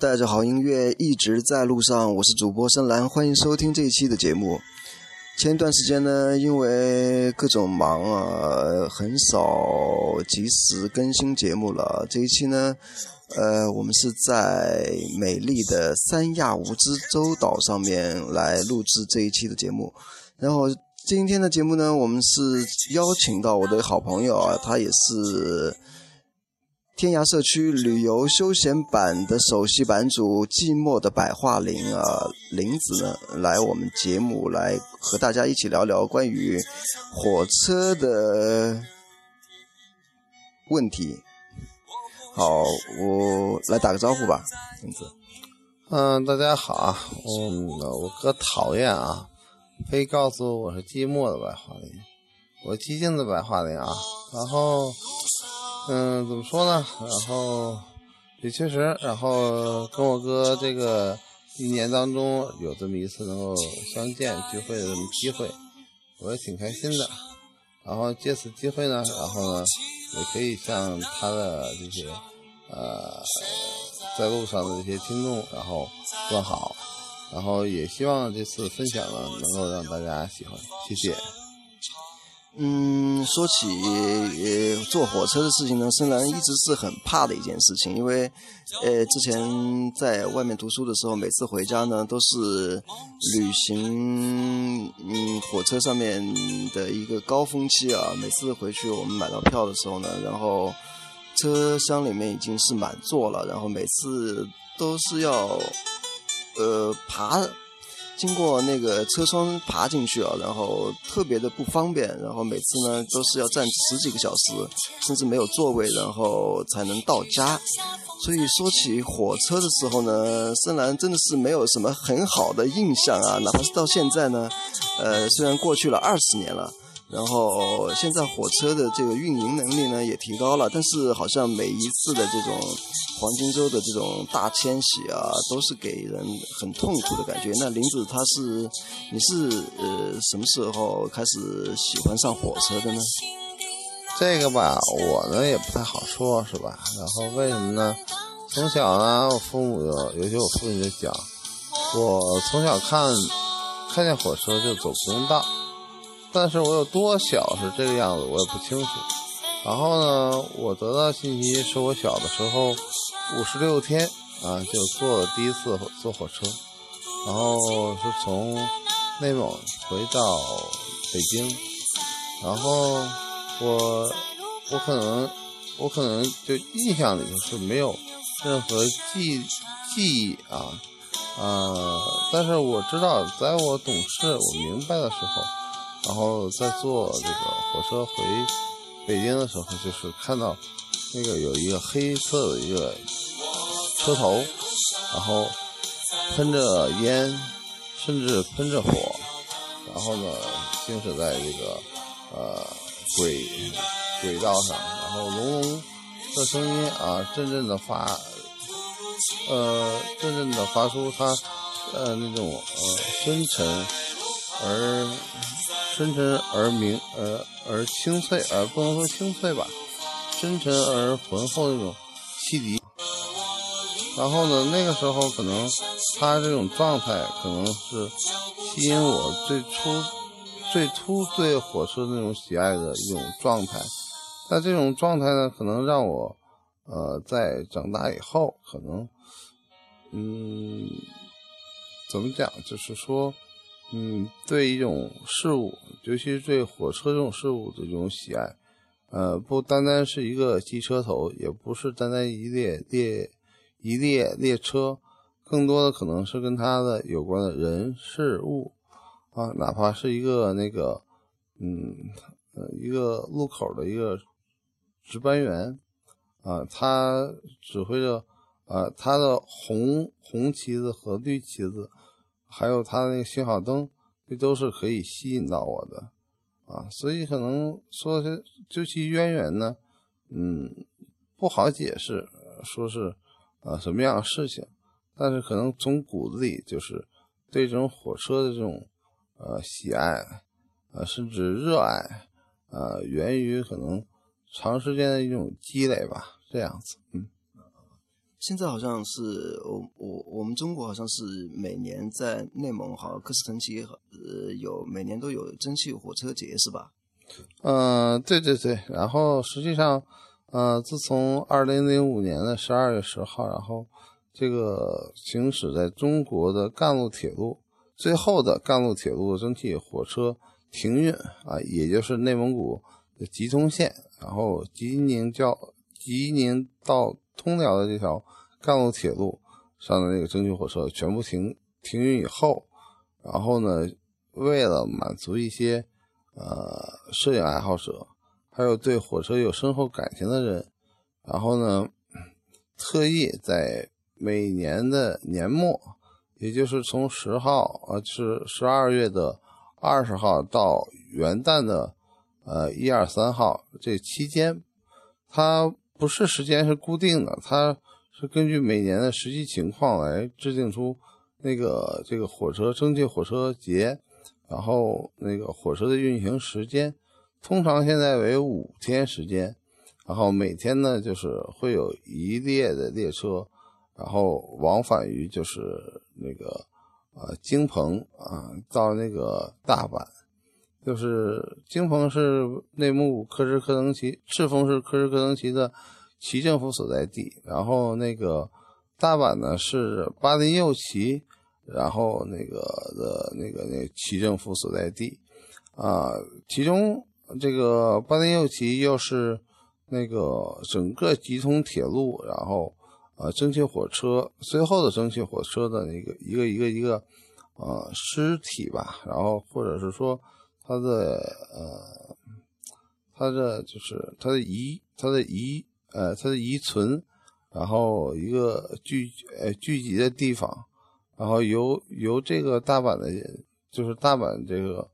带着好音乐一直在路上，我是主播深蓝，欢迎收听这一期的节目。前一段时间呢，因为各种忙啊，很少及时更新节目了。这一期呢，呃，我们是在美丽的三亚蜈支洲岛上面来录制这一期的节目。然后今天的节目呢，我们是邀请到我的好朋友啊，他也是。天涯社区旅游休闲版的首席版主寂寞的百桦林啊，林子呢来我们节目来和大家一起聊聊关于火车的问题。好，我来打个招呼吧，林子。嗯，大家好啊，嗯，我哥讨厌啊，非告诉我是寂寞的百桦林，我寂静的百桦林啊，然后。嗯，怎么说呢？然后也确实，然后跟我哥这个一年当中有这么一次能够相见聚会的这么机会，我也挺开心的。然后借此机会呢，然后呢，也可以向他的这些呃在路上的这些听众，然后问好。然后也希望这次分享呢，能够让大家喜欢，谢谢。嗯，说起坐火车的事情呢，深蓝一直是很怕的一件事情，因为呃之前在外面读书的时候，每次回家呢都是旅行嗯火车上面的一个高峰期啊。每次回去我们买到票的时候呢，然后车厢里面已经是满座了，然后每次都是要呃爬。经过那个车窗爬进去啊，然后特别的不方便，然后每次呢都是要站十几个小时，甚至没有座位，然后才能到家。所以说起火车的时候呢，深蓝真的是没有什么很好的印象啊，哪怕是到现在呢，呃，虽然过去了二十年了。然后现在火车的这个运营能力呢也提高了，但是好像每一次的这种黄金周的这种大迁徙啊，都是给人很痛苦的感觉。那林子他是你是呃什么时候开始喜欢上火车的呢？这个吧，我呢也不太好说，是吧？然后为什么呢？从小呢，我父母有，尤其我父亲就讲，我从小看看见火车就走不动道。但是我有多小是这个样子，我也不清楚。然后呢，我得到信息是我小的时候五十六天啊，就坐了第一次坐火车，然后是从内蒙回到北京。然后我我可能我可能就印象里头是没有任何记记忆啊啊，但是我知道，在我懂事我明白的时候。然后在坐这个火车回北京的时候，就是看到那个有一个黑色的一个车头，然后喷着烟，甚至喷着火，然后呢行驶在这个呃轨轨道上，然后隆隆的声音啊，阵阵的发呃阵阵的发出它呃那种呃深沉而。深沉而明，呃而清脆，而不能说清脆吧，深沉而浑厚那种汽笛。然后呢，那个时候可能他这种状态，可能是吸引我最初、最初对火车那种喜爱的一种状态。但这种状态呢，可能让我，呃，在长大以后，可能，嗯，怎么讲，就是说。嗯，对一种事物，尤其是对火车这种事物的这种喜爱，呃，不单单是一个机车头，也不是单单一列列一列列车，更多的可能是跟它的有关的人事物啊，哪怕是一个那个，嗯，一个路口的一个值班员啊，他指挥着啊，他的红红旗子和绿旗子。还有他那个信号灯，这都是可以吸引到我的啊，所以可能说是究其渊源呢，嗯，不好解释，说是啊什么样的事情，但是可能从骨子里就是对这种火车的这种呃喜爱呃，甚至热爱啊，源于可能长时间的一种积累吧，这样子，嗯。现在好像是我我我们中国好像是每年在内蒙好像科斯腾旗呃有每年都有蒸汽火车节是吧？嗯，对对对。然后实际上，呃，自从二零零五年的十二月十号，然后这个行驶在中国的干路铁路最后的干路铁路蒸汽火车停运啊，也就是内蒙古的吉通线，然后吉宁叫吉宁到。通辽的这条干路铁路上的那个蒸汽火车全部停停运以后，然后呢，为了满足一些呃摄影爱好者，还有对火车有深厚感情的人，然后呢，特意在每年的年末，也就是从十号呃是十二月的二十号到元旦的呃一二三号这期间，他。不是时间是固定的，它是根据每年的实际情况来制定出那个这个火车蒸汽火车节，然后那个火车的运行时间，通常现在为五天时间，然后每天呢就是会有一列的列车，然后往返于就是那个呃京鹏啊到那个大阪。就是京鹏是内蒙古克什克腾旗，赤峰是克什克腾旗的旗政府所在地。然后那个大阪呢是巴林右旗，然后那个的那个那旗政府所在地啊。其中这个巴林右旗又是那个整个吉通铁路，然后呃蒸汽火车最后的蒸汽火车的那个一个一个一个呃尸体吧，然后或者是说。它的呃，它的就是它的遗，它的遗，呃，它的遗存，然后一个聚呃聚集的地方，然后由由这个大阪的，就是大阪这个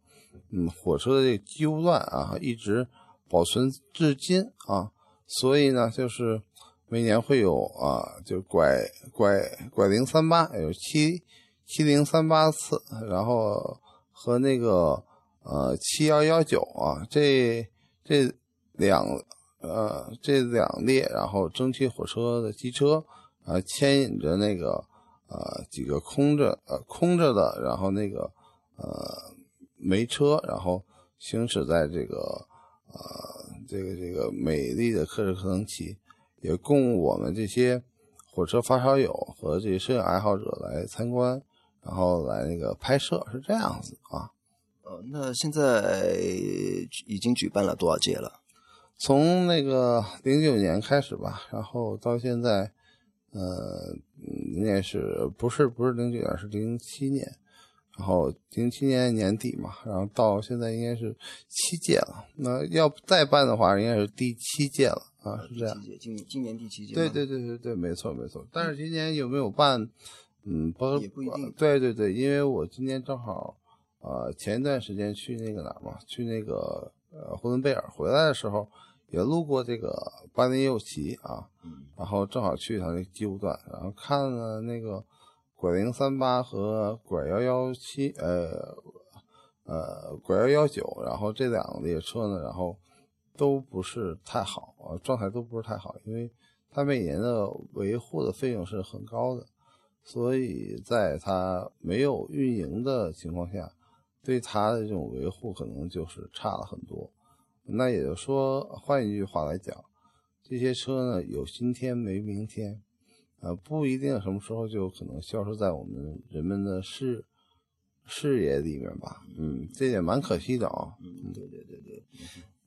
嗯火车的这个机务段啊，一直保存至今啊，所以呢，就是每年会有啊，就拐拐拐零三八有七七零三八次，然后和那个。呃，七幺幺九啊，这这两呃这两列，然后蒸汽火车的机车啊，牵引着那个呃几个空着呃空着的，然后那个呃煤车，然后行驶在这个呃这个这个美丽的克什克腾旗，也供我们这些火车发烧友和这些摄影爱好者来参观，然后来那个拍摄，是这样子啊。哦，那现在已经举办了多少届了？从那个零九年开始吧，然后到现在，呃，应该是不是不是零九年，是零七年，然后零七年年底嘛，然后到现在应该是七届了。那要再办的话，应该是第七届了啊，是这样。今今年第七届。对对对对对，没错没错。但是今年有没有办？嗯，不也不一定。对对对，因为我今年正好。呃，前一段时间去那个哪儿嘛，去那个呃呼伦贝尔，回来的时候也路过这个巴林右旗啊，然后正好去一趟那机务段，然后看了那个拐零三八和拐幺幺七，呃呃拐幺幺九，然后这两个列车呢，然后都不是太好啊，状态都不是太好，因为它每年的维护的费用是很高的，所以在它没有运营的情况下。对它的这种维护可能就是差了很多，那也就是说，换一句话来讲，这些车呢有今天没明天，呃，不一定什么时候就可能消失在我们人们的视视野里面吧。嗯，这点蛮可惜的啊。嗯，对对对对。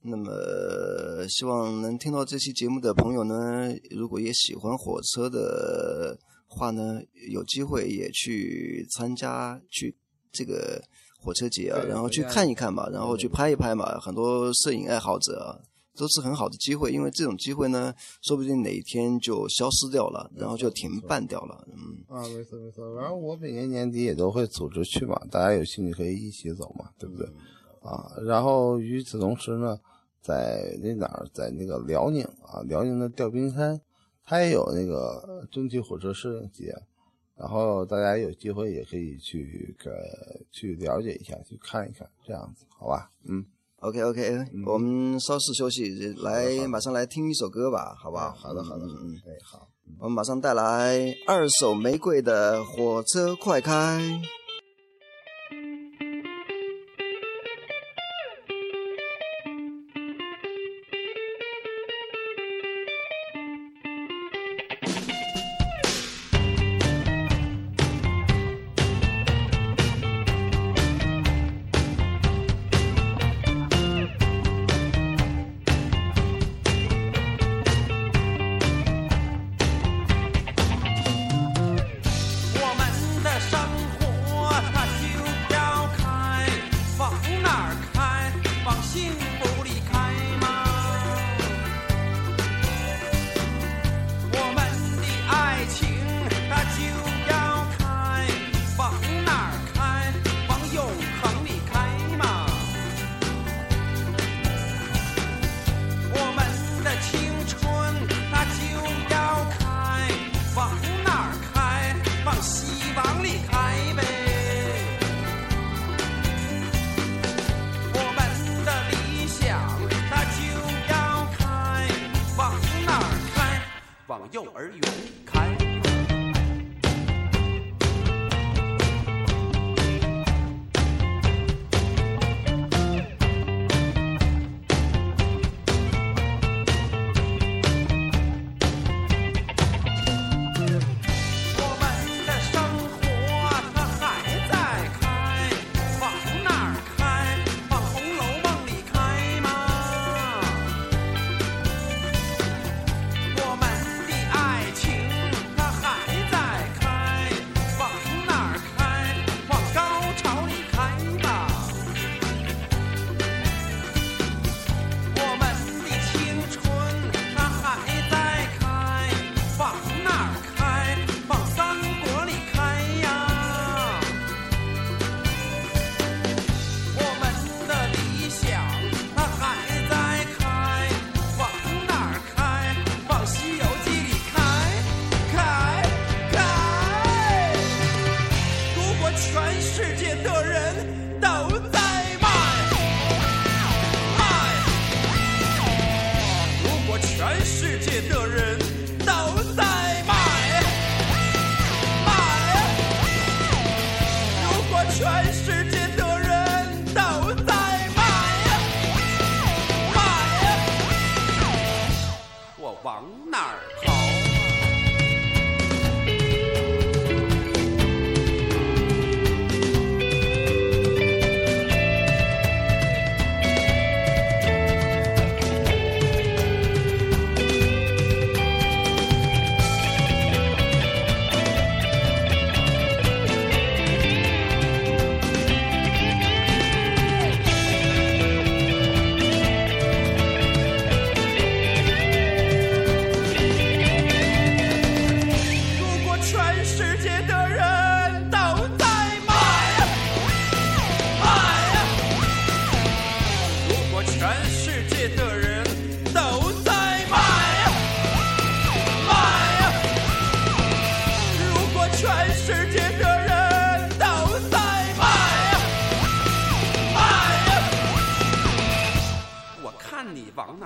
那么，希望能听到这期节目的朋友呢，如果也喜欢火车的话呢，有机会也去参加去这个。火车节啊，然后去看一看嘛，然后去拍一拍嘛，很多摄影爱好者都是很好的机会，因为这种机会呢，说不定哪一天就消失掉了，然后就停办掉了。嗯啊，没错没错，然后我每年年底也都会组织去嘛，大家有兴趣可以一起走嘛，对不对？啊，然后与此同时呢，在那哪儿，在那个辽宁啊，辽宁的吊冰山，它也有那个蒸汽火车摄影节。然后大家有机会也可以去个去了解一下，去看一看，这样子，好吧？嗯，OK OK，我们稍事休息，来马上来听一首歌吧，好不好？好的好的，嗯，哎好。嗯我们马上带来二手玫瑰的《火车快开》。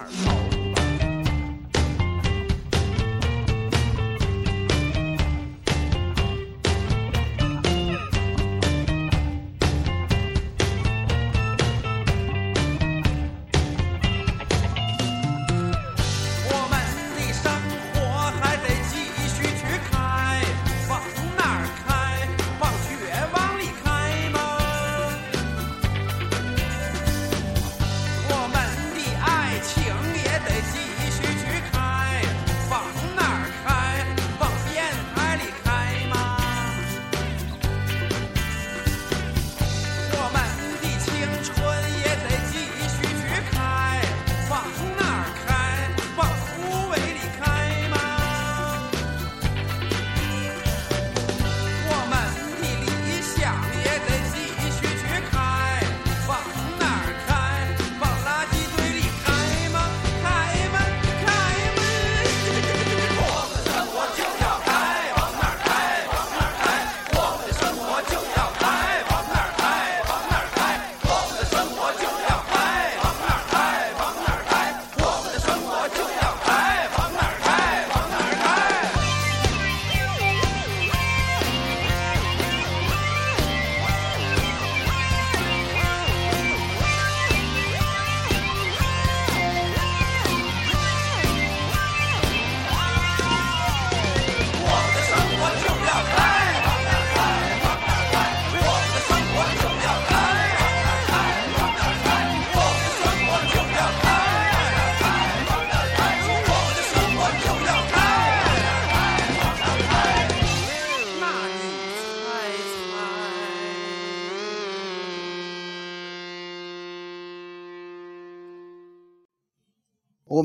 我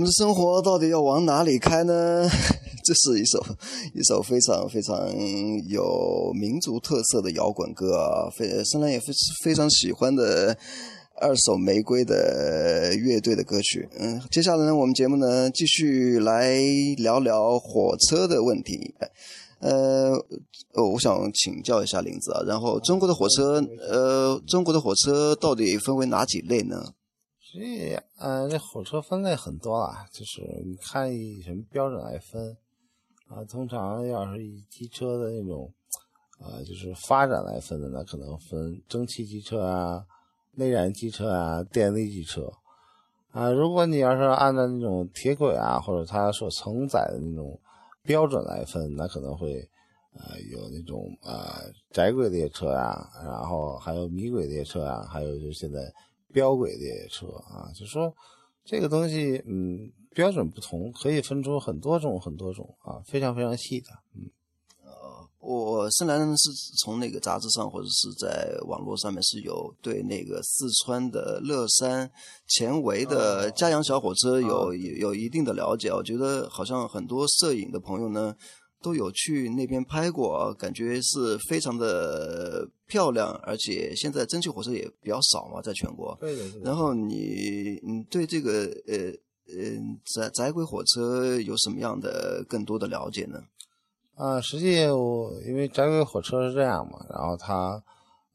们生活到底要往哪里开呢？这是一首一首非常非常有民族特色的摇滚歌啊，非深蓝也非非常喜欢的二手玫瑰的乐队的歌曲。嗯，接下来呢，我们节目呢继续来聊聊火车的问题。呃，我想请教一下林子啊，然后中国的火车，呃，中国的火车到底分为哪几类呢？这，嗯，这火车分类很多啊，就是你看以什么标准来分啊？通常要是以机车的那种，啊，就是发展来分的，那可能分蒸汽机车啊、内燃机车啊、电力机车啊。如果你要是按照那种铁轨啊，或者它所承载的那种标准来分，那可能会，呃，有那种啊窄轨列车啊，然后还有米轨列车啊，还有就现在。标轨列车啊，就说这个东西，嗯，标准不同，可以分出很多种、很多种啊，非常非常细的，嗯。呃，我深蓝是从那个杂志上或者是在网络上面是有对那个四川的乐山前围的嘉阳小火车有有一定的了解，我觉得好像很多摄影的朋友呢。都有去那边拍过，感觉是非常的漂亮，而且现在蒸汽火车也比较少嘛，在全国。对对对然后你你对这个呃呃窄窄轨火车有什么样的更多的了解呢？啊，实际我因为窄轨火车是这样嘛，然后它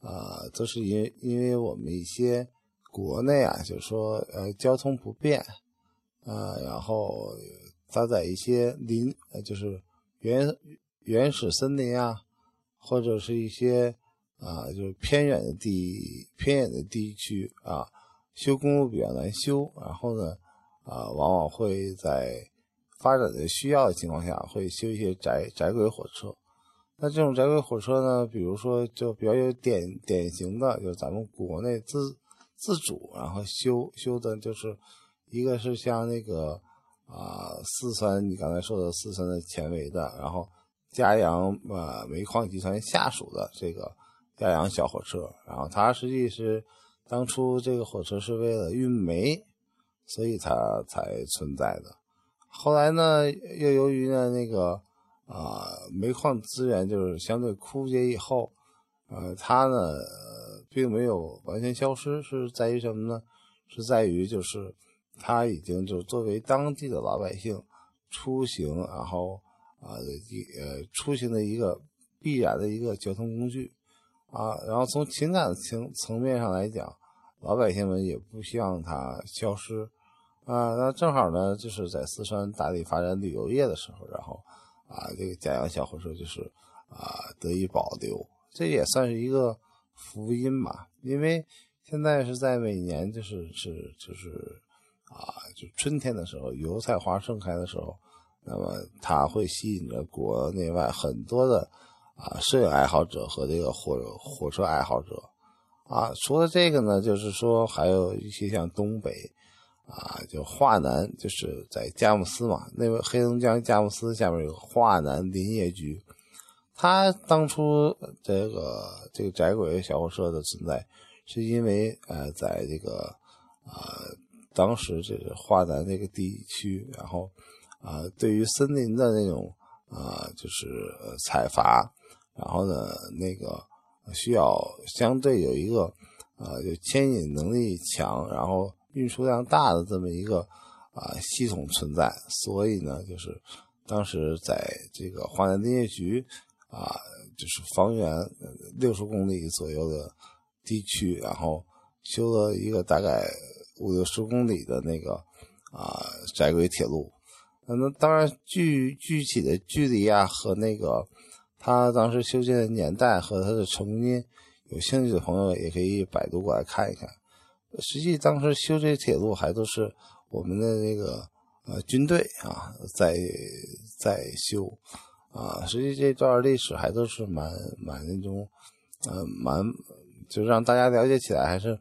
呃都是因因为我们一些国内啊，就是说呃交通不便啊，然后搭载一些林呃就是。原原始森林啊，或者是一些啊，就是偏远的地偏远的地区啊，修公路比较难修。然后呢，啊，往往会在发展的需要的情况下，会修一些窄窄轨火车。那这种窄轨火车呢，比如说就比较有典典型的，就是咱们国内自自主然后修修的，就是一个是像那个。啊，四川，你刚才说的四川的前围的，然后嘉阳呃煤矿集团下属的这个嘉阳小火车，然后它实际是当初这个火车是为了运煤，所以它才存在的。后来呢，又由于呢那个啊煤矿资源就是相对枯竭以后，呃，它呢并没有完全消失，是在于什么呢？是在于就是。它已经就作为当地的老百姓出行，然后啊一呃出行的一个必然的一个交通工具啊，然后从情感层层面上来讲，老百姓们也不希望它消失啊。那正好呢，就是在四川大力发展旅游业的时候，然后啊这个嘉阳小火车就是啊得以保留，这也算是一个福音吧。因为现在是在每年就是是就是。啊，就春天的时候，油菜花盛开的时候，那么它会吸引着国内外很多的啊摄影爱好者和这个火火车爱好者啊。除了这个呢，就是说还有一些像东北啊，就华南，就是在佳木斯嘛，那个黑龙江佳木斯下面有个华南林业局，他当初这个这个窄轨小火车的存在，是因为呃，在这个啊。当时这个华南那个地区，然后啊，对于森林的那种啊，就是采伐，然后呢，那个需要相对有一个啊，就牵引能力强，然后运输量大的这么一个啊系统存在，所以呢，就是当时在这个华南林业局啊，就是方圆六十公里左右的地区，然后修了一个大概。五六十公里的那个啊窄轨铁路，那当然具具体的距离啊和那个他当时修建的年代和它的成因，有兴趣的朋友也可以百度过来看一看。实际当时修这铁路还都是我们的那个呃军队啊在在修啊，实际这段历史还都是蛮蛮那种呃蛮就让大家了解起来还是。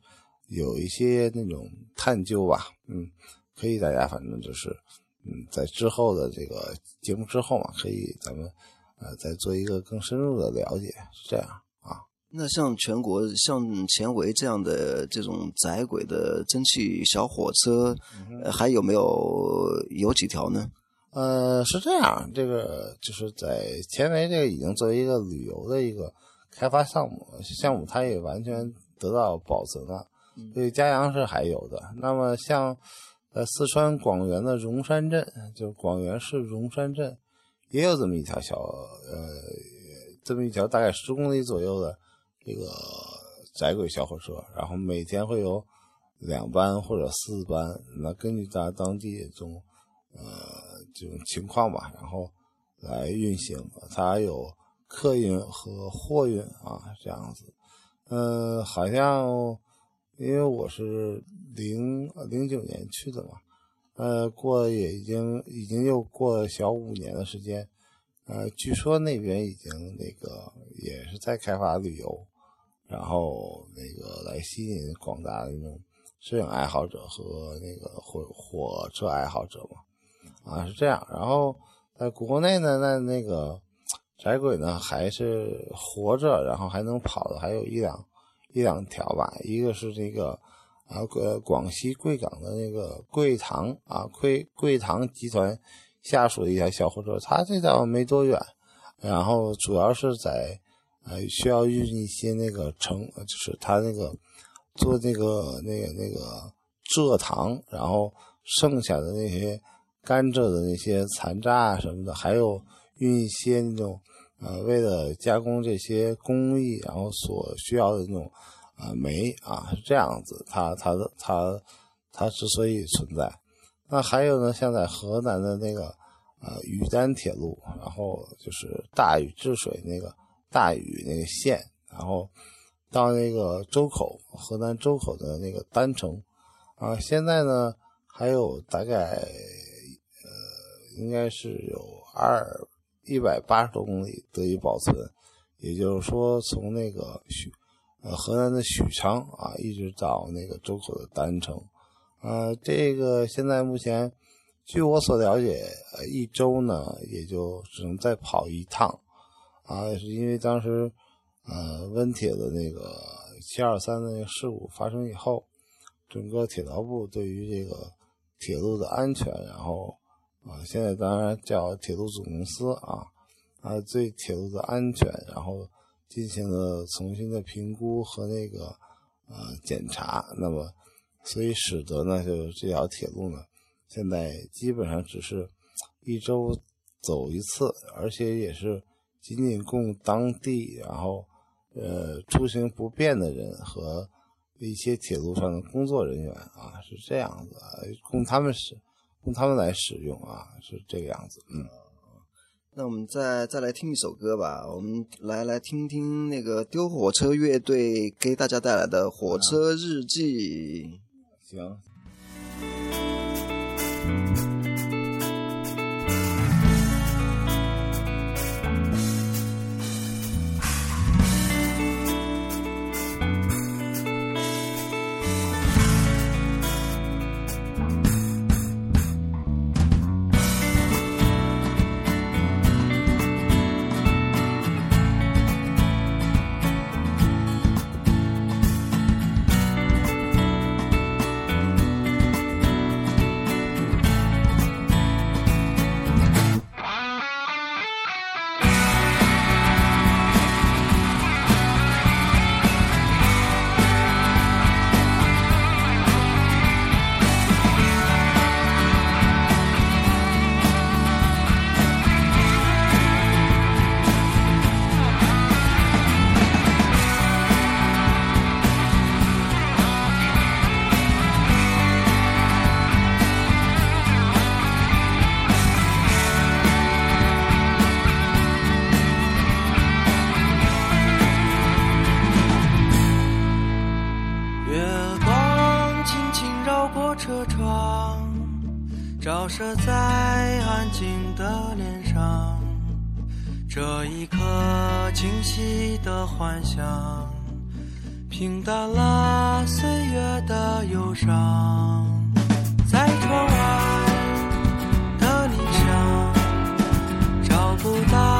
有一些那种探究吧，嗯，可以，大家反正就是，嗯，在之后的这个节目之后嘛，可以咱们，呃，再做一个更深入的了解，是这样啊。那像全国像前维这样的这种窄轨的蒸汽小火车，呃还有没有有几条呢？呃，是这样，这个就是在前维这个已经作为一个旅游的一个开发项目，项目它也完全得到保存了。所以嘉阳是还有的。那么像呃四川广元的荣山镇，就广元市荣山镇，也有这么一条小呃这么一条大概十公里左右的这个窄轨小火车，然后每天会有两班或者四班，那根据大当地这种呃这种情况吧，然后来运行。它有客运和货运啊这样子。呃，好像因为我是零零九年去的嘛，呃，过也已经已经又过小五年的时间。呃，据说那边已经那个也是在开发旅游，然后那个来吸引广大的那种摄影爱好者和那个火火车爱好者嘛，啊是这样。然后在国内呢，那那个窄轨呢还是活着，然后还能跑的还有一两一两条吧。一个是这个啊，呃，广西贵港的那个贵塘啊，贵贵塘集团。下属的一条小火车，它这倒没多远，然后主要是在呃需要运一些那个成，就是它那个做那个那个那个蔗糖，然后剩下的那些甘蔗的那些残渣啊什么的，还有运一些那种呃为了加工这些工艺然后所需要的那种啊煤啊是这样子，它它的它它之所以存在。那还有呢，像在河南的那个呃禹丹铁路，然后就是大禹治水那个大禹那个县，然后到那个周口，河南周口的那个丹城，啊，现在呢还有大概呃应该是有二一百八十多公里得以保存，也就是说从那个许呃河南的许昌啊，一直到那个周口的郸城。呃，这个现在目前，据我所了解，一周呢也就只能再跑一趟，啊，也是因为当时，呃，温铁的那个七二三的那个事故发生以后，整个铁道部对于这个铁路的安全，然后，啊，现在当然叫铁路总公司啊，啊，对铁路的安全，然后进行了重新的评估和那个，呃，检查，那么。所以使得呢，就这条铁路呢，现在基本上只是一周走一次，而且也是仅仅供当地然后呃出行不便的人和一些铁路上的工作人员啊，是这样子，供他们使供他们来使用啊，是这个样子。嗯，那我们再再来听一首歌吧，我们来来听听那个丢火车乐队给大家带来的《火车日记》。行。这一刻清晰的幻想，平淡了岁月的忧伤，在窗外的理想，找不到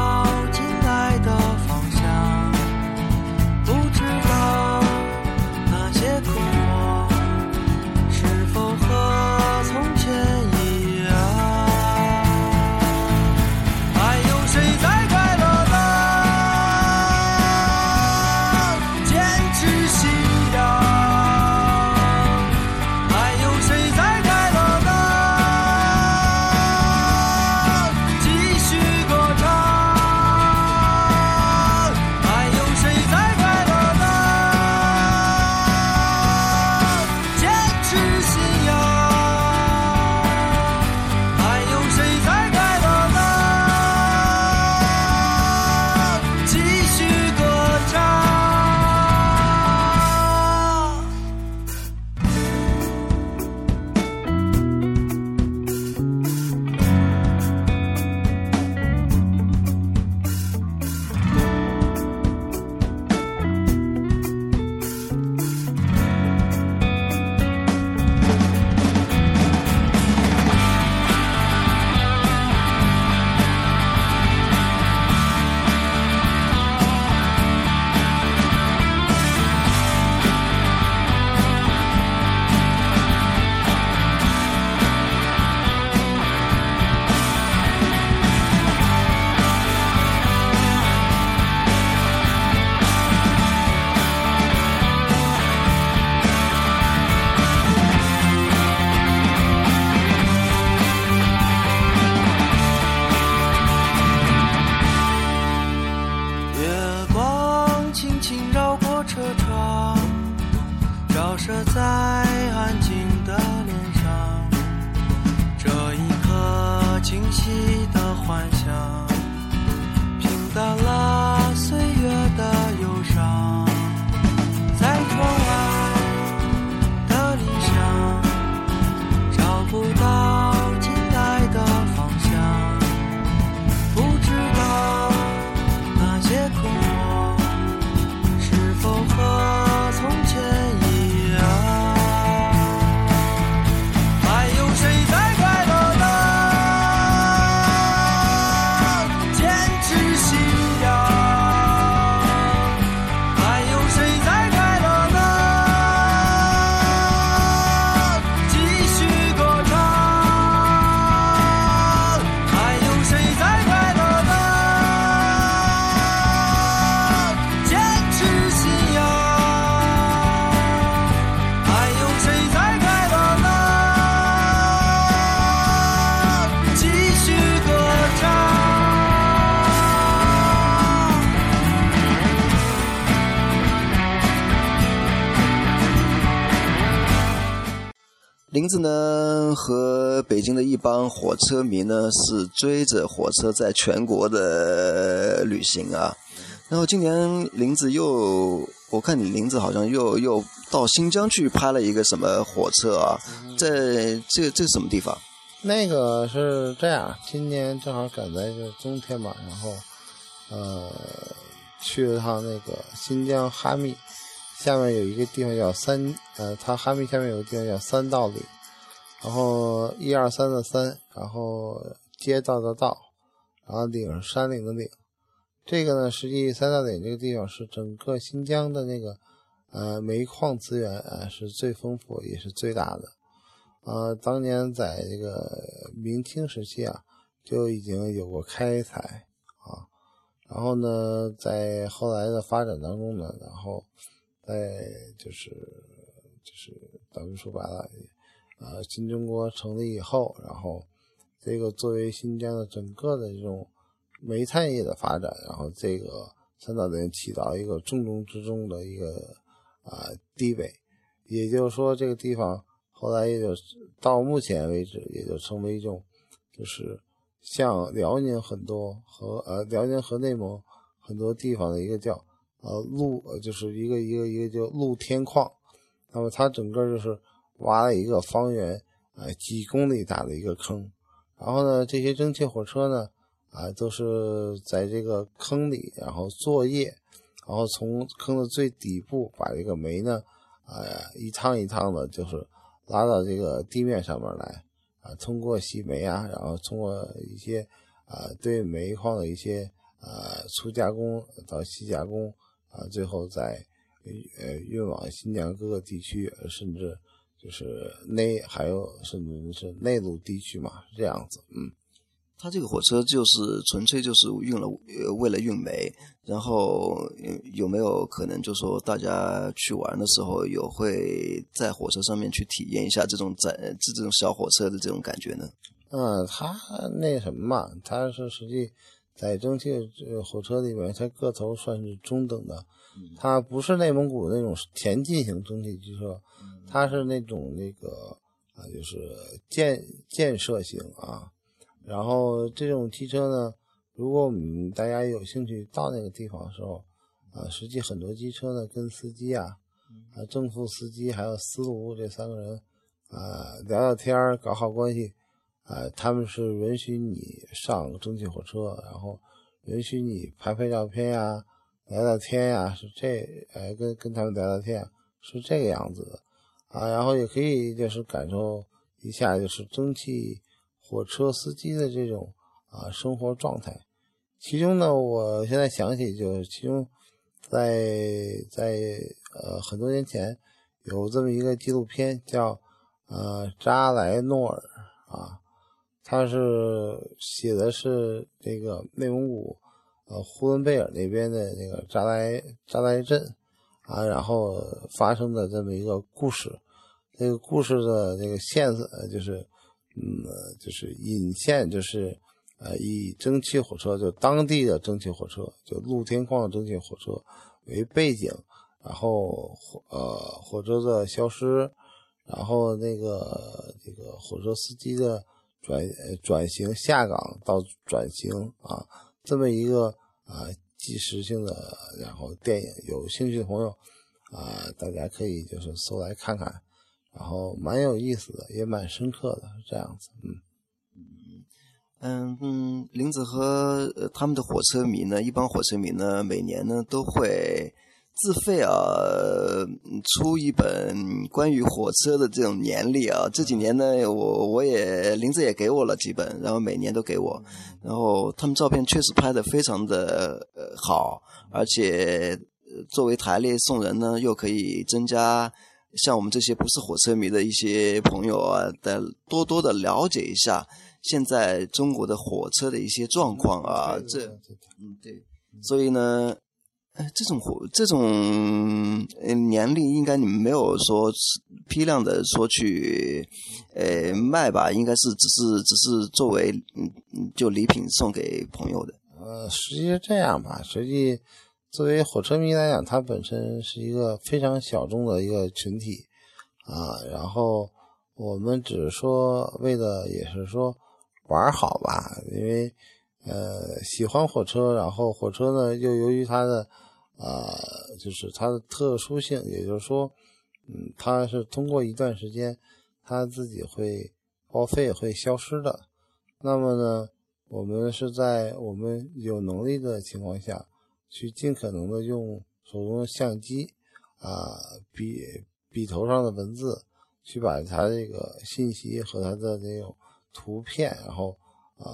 子呢和北京的一帮火车迷呢是追着火车在全国的旅行啊。然后今年林子又，我看你林子好像又又到新疆去拍了一个什么火车啊，在这这是什么地方？那个是这样，今年正好赶在这冬天嘛，然后呃去了趟那个新疆哈密，下面有一个地方叫三呃，它哈密下面有个地方叫三道岭，然后一二三的三，然后街道的道，然后岭山岭的岭。这个呢，实际三道岭这个地方是整个新疆的那个呃煤矿资源啊、是最丰富也是最大的。呃，当年在这个明清时期啊，就已经有过开采啊，然后呢，在后来的发展当中呢，然后在就是就是咱们说白了，呃，新中国成立以后，然后这个作为新疆的整个的这种煤炭业的发展，然后这个三岛岭起到一个重中之重的一个啊、地位，也就是说这个地方。后来也就到目前为止，也就成为一种，就是像辽宁很多和呃辽宁和内蒙很多地方的一个叫呃露，就是一个一个一个叫露天矿。那么它整个就是挖了一个方圆呃几公里大的一个坑，然后呢，这些蒸汽火车呢啊都是在这个坑里然后作业，然后从坑的最底部把这个煤呢啊一趟一趟的，就是。拉到这个地面上面来，啊，通过洗煤啊，然后通过一些啊对煤矿的一些啊粗加工到细加工啊，最后再呃运往新疆各个地区，甚至就是内还有甚至是内陆地区嘛，是这样子，嗯。它这个火车就是纯粹就是运了呃为了运煤，然后有没有可能就说大家去玩的时候有会在火车上面去体验一下这种载这这种小火车的这种感觉呢？嗯，它那什么嘛，它是实际在蒸汽火车里面，它个头算是中等的，它不是内蒙古那种田径型蒸汽机车，它是那种那个啊就是建建设型啊。然后这种机车呢，如果我们大家有兴趣到那个地方的时候，啊，实际很多机车呢跟司机啊，啊正副司机还有司徒这三个人，啊聊聊天儿搞好关系，啊他们是允许你上蒸汽火车，然后允许你拍拍照片呀、聊聊天呀，是这哎跟跟他们聊聊天是这个样子的，啊，然后也可以就是感受一下就是蒸汽。火车司机的这种啊生活状态，其中呢，我现在想起就是其中在在呃很多年前有这么一个纪录片叫呃扎莱诺尔啊，他是写的是这个内蒙古呃呼伦贝尔那边的那个扎莱扎莱镇啊，然后发生的这么一个故事，这个故事的这个线索就是。嗯，就是引线，就是呃，以蒸汽火车，就当地的蒸汽火车，就露天矿的蒸汽火车为背景，然后呃，火车的消失，然后那个这个火车司机的转转型下岗到转型啊，这么一个啊即时性的然后电影，有兴趣的朋友啊，大家可以就是搜来看看。然后蛮有意思的，也蛮深刻的，这样子，嗯。嗯嗯，林子和他们的火车迷呢，一般火车迷呢，每年呢都会自费啊出一本关于火车的这种年历啊。这几年呢，我我也林子也给我了几本，然后每年都给我。然后他们照片确实拍的非常的呃好，而且作为台历送人呢，又可以增加像我们这些不是火车迷的一些朋友啊的多多的了解一下。现在中国的火车的一些状况啊，这，嗯对，所以呢，哎，这种活这种年历应该你们没有说批量的说去，呃卖吧，应该是只是只是作为嗯就礼品送给朋友的。呃，实际是这样吧，实际作为火车迷来讲，它本身是一个非常小众的一个群体啊，然后我们只是说为了也是说。玩好吧，因为呃喜欢火车，然后火车呢又由于它的呃就是它的特殊性，也就是说，嗯，它是通过一段时间，它自己会报废会消失的。那么呢，我们是在我们有能力的情况下去尽可能的用手中的相机啊笔笔头上的文字去把它这个信息和它的这种。图片，然后呃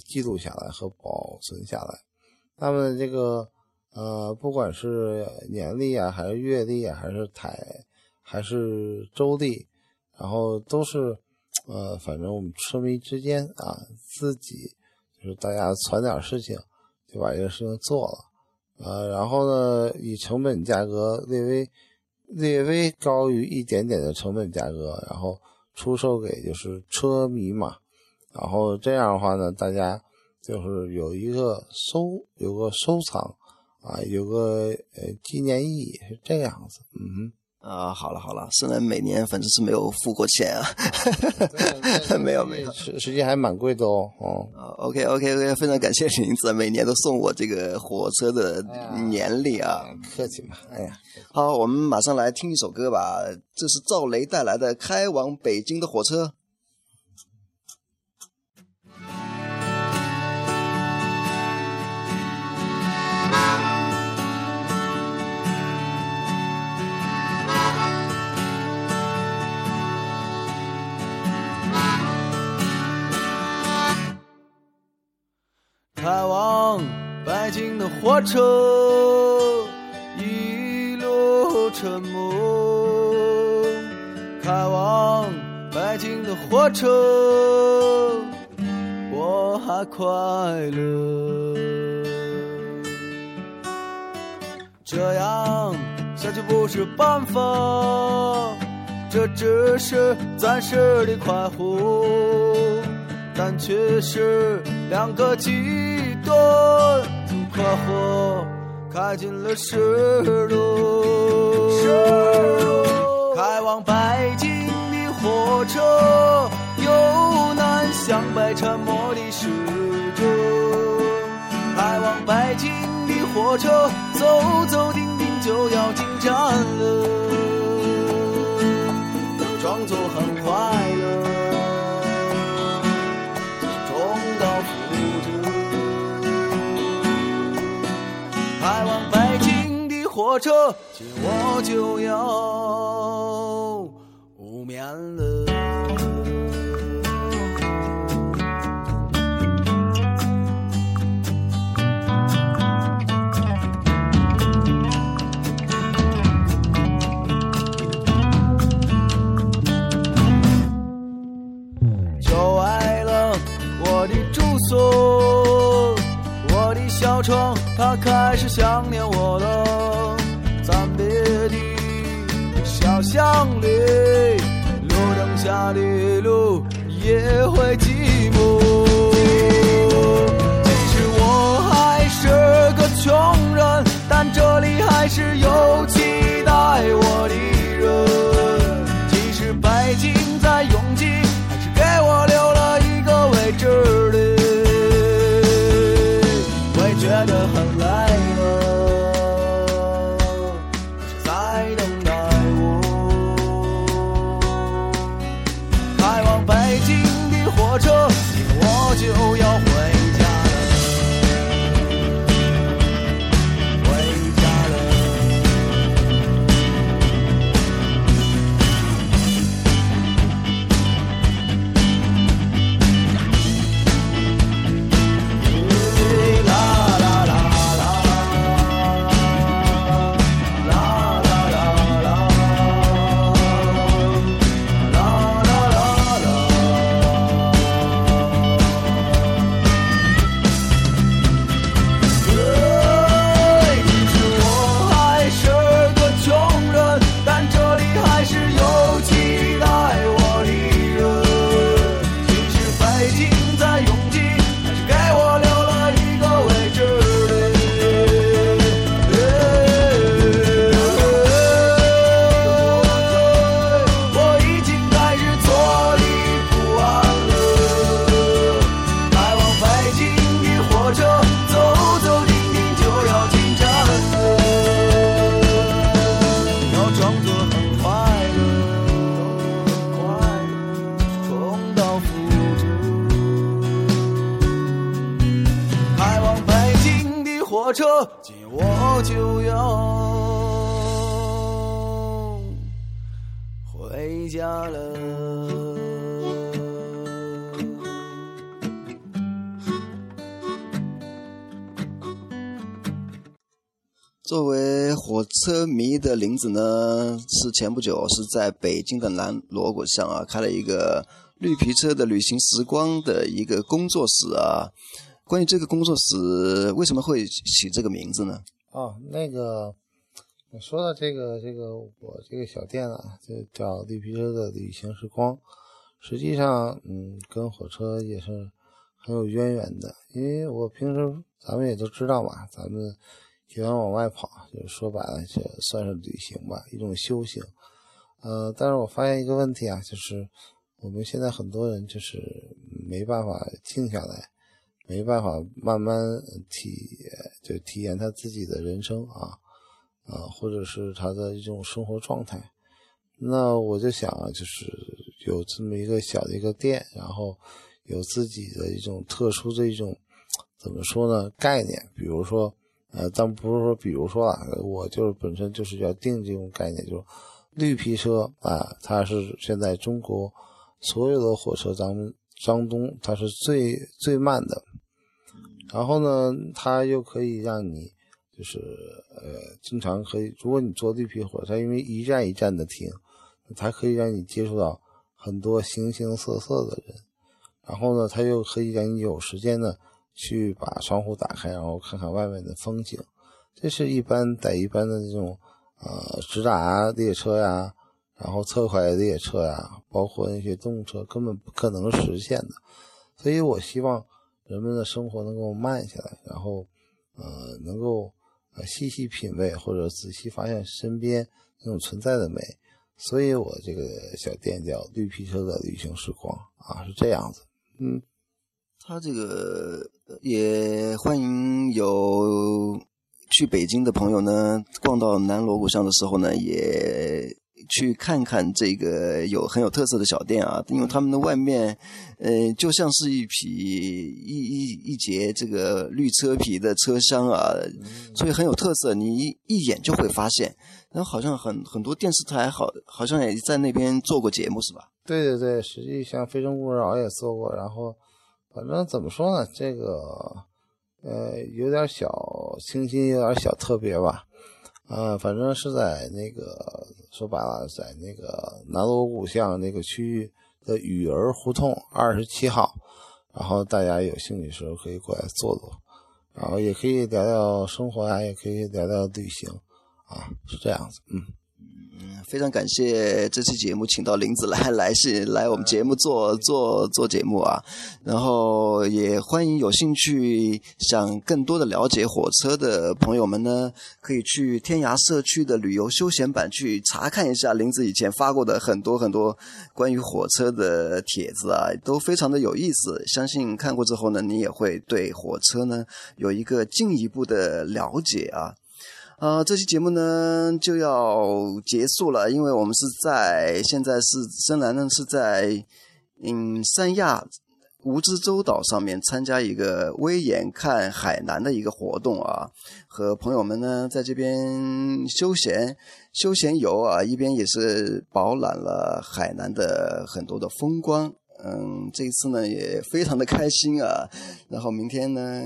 记录下来和保存下来。那么这个呃，不管是年历啊，还是月历啊，还是台，还是周历，然后都是呃，反正我们车迷之间啊，自己就是大家传点事情，就把这个事情做了。呃，然后呢，以成本价格略微略微高于一点点的成本价格，然后。出售给就是车迷嘛，然后这样的话呢，大家就是有一个收，有个收藏啊，有个呃纪念意义是这样子，嗯。啊，好了好了，虽然每年反正是没有付过钱啊，没有没有，实实际还蛮贵的哦。哦，OK OK OK，非常感谢林子，每年都送我这个火车的年历啊，客气嘛。哎呀，好，我们马上来听一首歌吧，这是赵雷带来的《开往北京的火车》。火车一路沉默，开往北京的火车我还快乐。这样下去不是办法，这只是暂时的快活。但却是两个极端，快活开进了石路。开往北京的火车，由南向北沉默的驶着。开往北京的火车，走走停停就要进站了，装作很快乐。火车接我就要无眠了。就为了我的住所，我的小床，它开始想念我了。街的小巷里，路灯下的路也会寂作为火车迷的林子呢，是前不久是在北京的南锣鼓巷啊开了一个绿皮车的旅行时光的一个工作室啊。关于这个工作室为什么会起这个名字呢？哦，那个我说的这个这个我这个小店啊，就叫绿皮车的旅行时光。实际上，嗯，跟火车也是很有渊源的，因为我平时咱们也都知道嘛，咱们。喜欢往外跑，就说白了，就算是旅行吧，一种修行。呃，但是我发现一个问题啊，就是我们现在很多人就是没办法静下来，没办法慢慢体就体验他自己的人生啊，啊，或者是他的一种生活状态。那我就想啊，就是有这么一个小的一个店，然后有自己的一种特殊的一种怎么说呢概念，比如说。呃，但不是说，比如说啊，我就是本身就是要定这种概念，就是绿皮车啊，它是现在中国所有的火车当中，张东它是最最慢的。然后呢，它又可以让你就是呃，经常可以，如果你坐绿皮火车，因为一站一站的停，它可以让你接触到很多形形色色的人。然后呢，它又可以让你有时间呢。去把窗户打开，然后看看外面的风景，这是一般在一般的这种呃直达列车呀，然后特快列车呀，包括那些动车根本不可能实现的。所以我希望人们的生活能够慢下来，然后呃能够呃细细品味或者仔细发现身边那种存在的美。所以我这个小店叫绿皮车的旅行时光啊，是这样子，嗯。他这个也欢迎有去北京的朋友呢，逛到南锣鼓巷的时候呢，也去看看这个有很有特色的小店啊。因为他们的外面，呃，就像是一匹一一一节这个绿车皮的车厢啊，所以很有特色，你一一眼就会发现。然后好像很很多电视台好好像也在那边做过节目是吧？对对对，实际像《非诚勿扰》也做过，然后。反正怎么说呢，这个呃有点小清新，有点小特别吧。呃，反正是在那个说白了，在那个南锣鼓巷那个区域的雨儿胡同二十七号。然后大家有兴趣的时候可以过来坐坐，然后也可以聊聊生活啊，也可以聊聊旅行啊，是这样子，嗯。非常感谢这期节目请到林子来来是来我们节目做做做节目啊，然后也欢迎有兴趣想更多的了解火车的朋友们呢，可以去天涯社区的旅游休闲版去查看一下林子以前发过的很多很多关于火车的帖子啊，都非常的有意思。相信看过之后呢，你也会对火车呢有一个进一步的了解啊。呃，这期节目呢就要结束了，因为我们是在现在是深蓝呢是在嗯三亚蜈支洲岛上面参加一个威眼看海南的一个活动啊，和朋友们呢在这边休闲休闲游啊，一边也是饱览了海南的很多的风光。嗯，这一次呢也非常的开心啊。然后明天呢，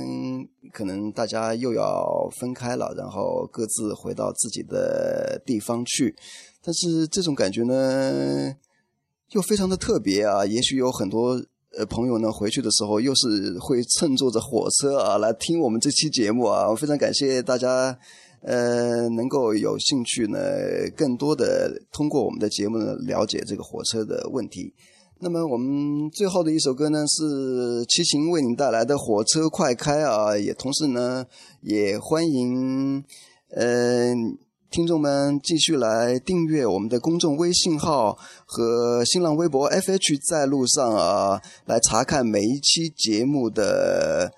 可能大家又要分开了，然后各自回到自己的地方去。但是这种感觉呢，又非常的特别啊。也许有很多。呃，朋友呢，回去的时候又是会乘坐着火车啊来听我们这期节目啊，我非常感谢大家，呃，能够有兴趣呢，更多的通过我们的节目呢了解这个火车的问题。那么我们最后的一首歌呢是齐秦为你带来的《火车快开》啊，也同时呢也欢迎，嗯。听众们，继续来订阅我们的公众微信号和新浪微博 FH 在路上啊，来查看每一期节目的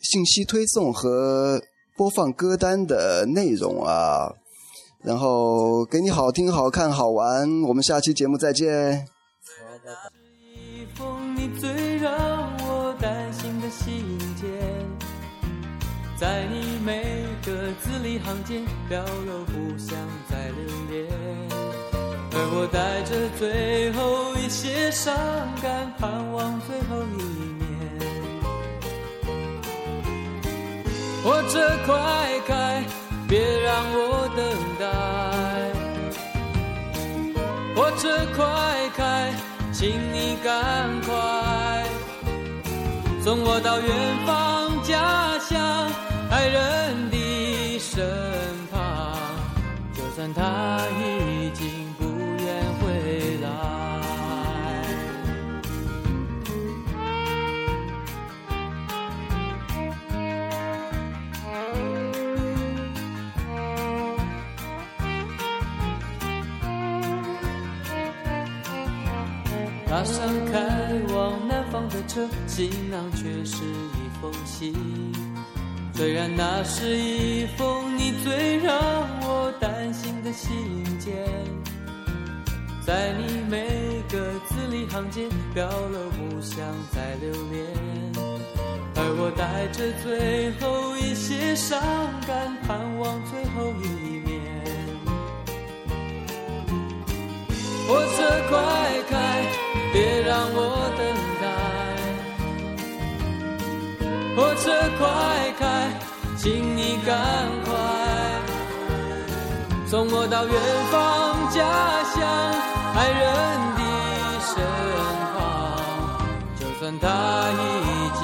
信息推送和播放歌单的内容啊。然后给你好听、好看、好玩，我们下期节目再见。这是一封你最让我担心的信件在你每个字里行间表露不想再留恋，而我带着最后一些伤感，盼望最后一面。火车快开，别让我等待。火车快开，请你赶快送我到远方家乡。爱人的身旁，就算他已经踏上开往南方的车，行囊却是一封信。虽然那是一封你最让我担心的信件，在你每个字里行间表露不想再留恋，而我带着最后一些伤感，盼望最后一面。火车快车快开。请你赶快送我到远方家乡爱人的身旁，就算他已经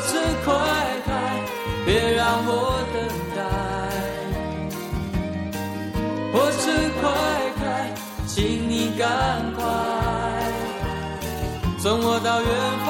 火车快开别让我等待。火车快开请你赶快送我到远方